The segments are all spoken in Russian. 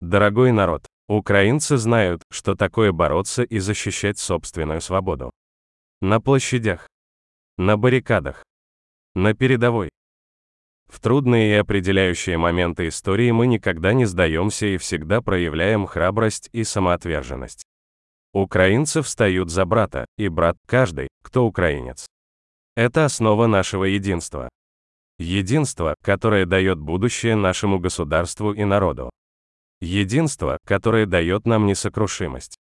Дорогой народ, украинцы знают, что такое бороться и защищать собственную свободу. На площадях, на баррикадах, на передовой. В трудные и определяющие моменты истории мы никогда не сдаемся и всегда проявляем храбрость и самоотверженность. Украинцы встают за брата, и брат – каждый, кто украинец. Это основа нашего единства. Единство, которое дает будущее нашему государству и народу. Единство, которое дает нам несокрушимость.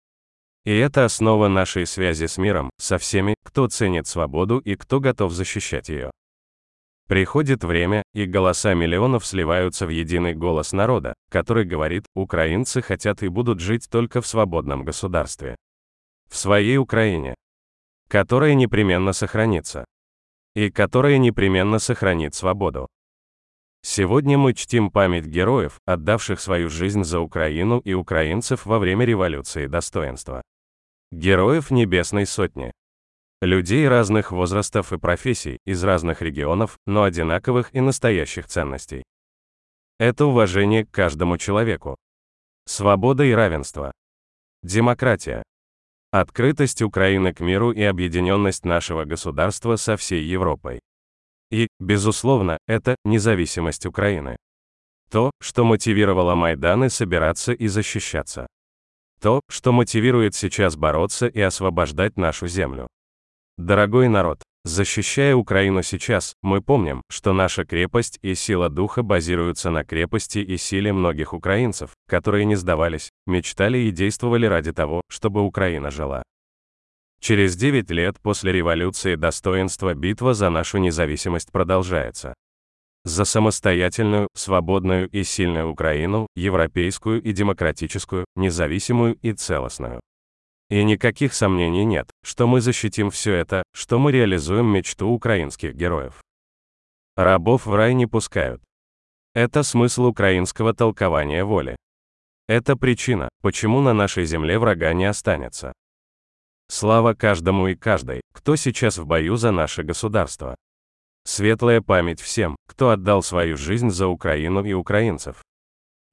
И это основа нашей связи с миром, со всеми, кто ценит свободу и кто готов защищать ее. Приходит время, и голоса миллионов сливаются в единый голос народа, который говорит, украинцы хотят и будут жить только в свободном государстве. В своей Украине. Которая непременно сохранится. И которая непременно сохранит свободу. Сегодня мы чтим память героев, отдавших свою жизнь за Украину и украинцев во время революции достоинства. Героев Небесной Сотни. Людей разных возрастов и профессий, из разных регионов, но одинаковых и настоящих ценностей. Это уважение к каждому человеку. Свобода и равенство. Демократия. Открытость Украины к миру и объединенность нашего государства со всей Европой. И, безусловно, это независимость Украины. То, что мотивировало Майданы собираться и защищаться. То, что мотивирует сейчас бороться и освобождать нашу землю. Дорогой народ, защищая Украину сейчас, мы помним, что наша крепость и сила духа базируются на крепости и силе многих украинцев, которые не сдавались, мечтали и действовали ради того, чтобы Украина жила. Через 9 лет после революции достоинства битва за нашу независимость продолжается. За самостоятельную, свободную и сильную Украину, европейскую и демократическую, независимую и целостную. И никаких сомнений нет, что мы защитим все это, что мы реализуем мечту украинских героев. Рабов в рай не пускают. Это смысл украинского толкования воли. Это причина, почему на нашей земле врага не останется. Слава каждому и каждой, кто сейчас в бою за наше государство. Светлая память всем, кто отдал свою жизнь за Украину и украинцев.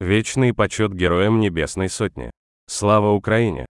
Вечный почет героям Небесной Сотни. Слава Украине!